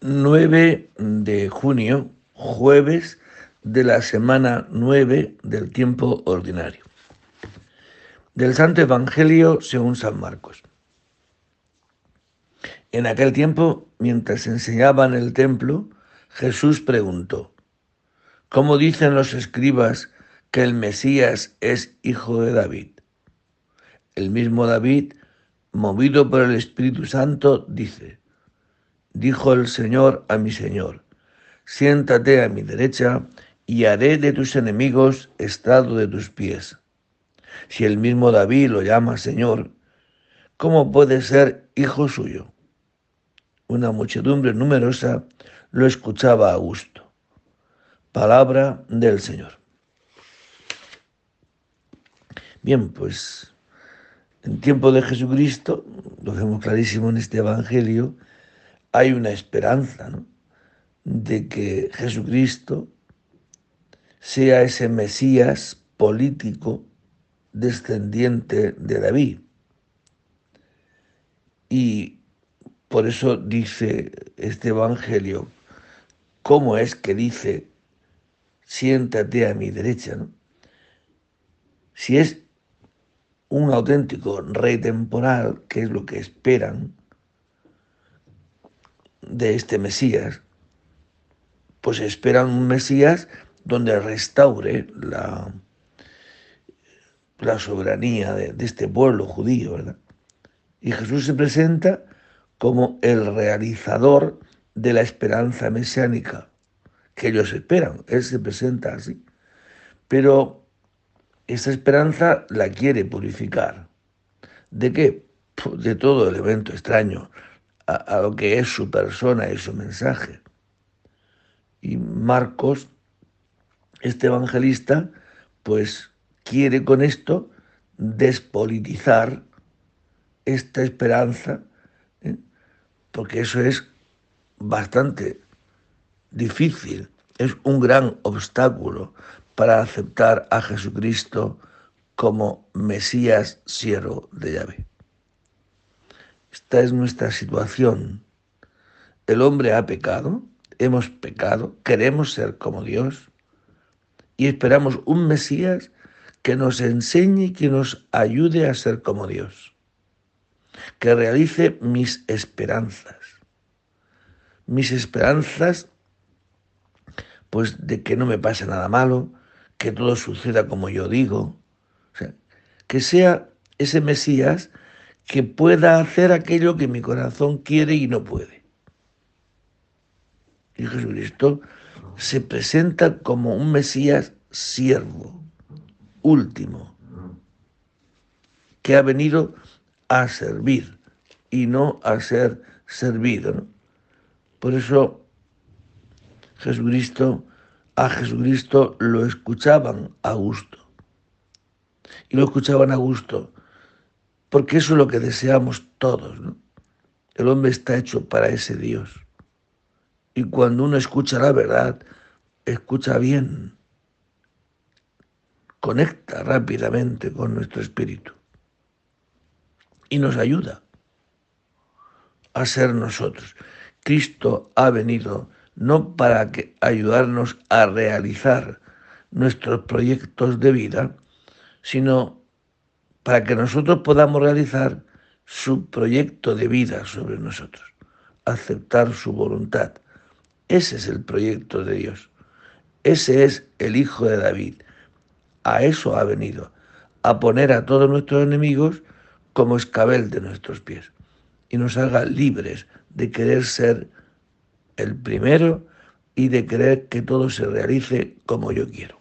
9 de junio, jueves de la semana 9 del tiempo ordinario. Del Santo Evangelio según San Marcos. En aquel tiempo, mientras enseñaban el templo, Jesús preguntó, ¿cómo dicen los escribas que el Mesías es hijo de David? El mismo David, movido por el Espíritu Santo, dice, dijo el Señor a mi Señor, siéntate a mi derecha y haré de tus enemigos estrado de tus pies. Si el mismo David lo llama Señor, ¿cómo puede ser hijo suyo? Una muchedumbre numerosa lo escuchaba a gusto. Palabra del Señor. Bien, pues en tiempo de Jesucristo, lo vemos clarísimo en este Evangelio, hay una esperanza de que Jesucristo sea ese Mesías político descendiente de David. Y por eso dice este Evangelio, ¿cómo es que dice, siéntate a mi derecha? ¿no? Si es un auténtico rey temporal, que es lo que esperan, de este Mesías, pues esperan un Mesías donde restaure la, la soberanía de, de, este pueblo judío, ¿verdad? Y Jesús se presenta como el realizador de la esperanza mesiánica que ellos esperan. Él se presenta así. Pero esa esperanza la quiere purificar. ¿De qué? Pues de todo elemento extraño, a, lo que es su persona y su mensaje. Y Marcos, este evangelista, pues quiere con esto despolitizar esta esperanza, ¿eh? porque eso es bastante difícil, es un gran obstáculo para aceptar a Jesucristo como Mesías siervo de Yahvé. Esta es nuestra situación. El hombre ha pecado, hemos pecado, queremos ser como Dios y esperamos un Mesías que nos enseñe y que nos ayude a ser como Dios, que realice mis esperanzas, mis esperanzas pues de que no me pase nada malo, que todo suceda como yo digo, que sea ese Mesías que pueda hacer aquello que mi corazón quiere y no puede. Y Jesucristo se presenta como un Mesías siervo, último, que ha venido a servir y no a ser servido. Por eso Jesucristo, a Jesucristo lo escuchaban a gusto. Y lo escuchaban a gusto porque eso es lo que deseamos todos. El hombre está hecho para ese Dios. Y cuando uno escucha la verdad, escucha bien, conecta rápidamente con nuestro espíritu y nos ayuda a ser nosotros. Cristo ha venido no para que ayudarnos a realizar nuestros proyectos de vida, sino para que nosotros podamos realizar su proyecto de vida sobre nosotros, aceptar su voluntad. Ese es el proyecto de Dios. Ese es el Hijo de David. A eso ha venido, a poner a todos nuestros enemigos como escabel de nuestros pies y nos haga libres de querer ser el primero y de querer que todo se realice como yo quiero.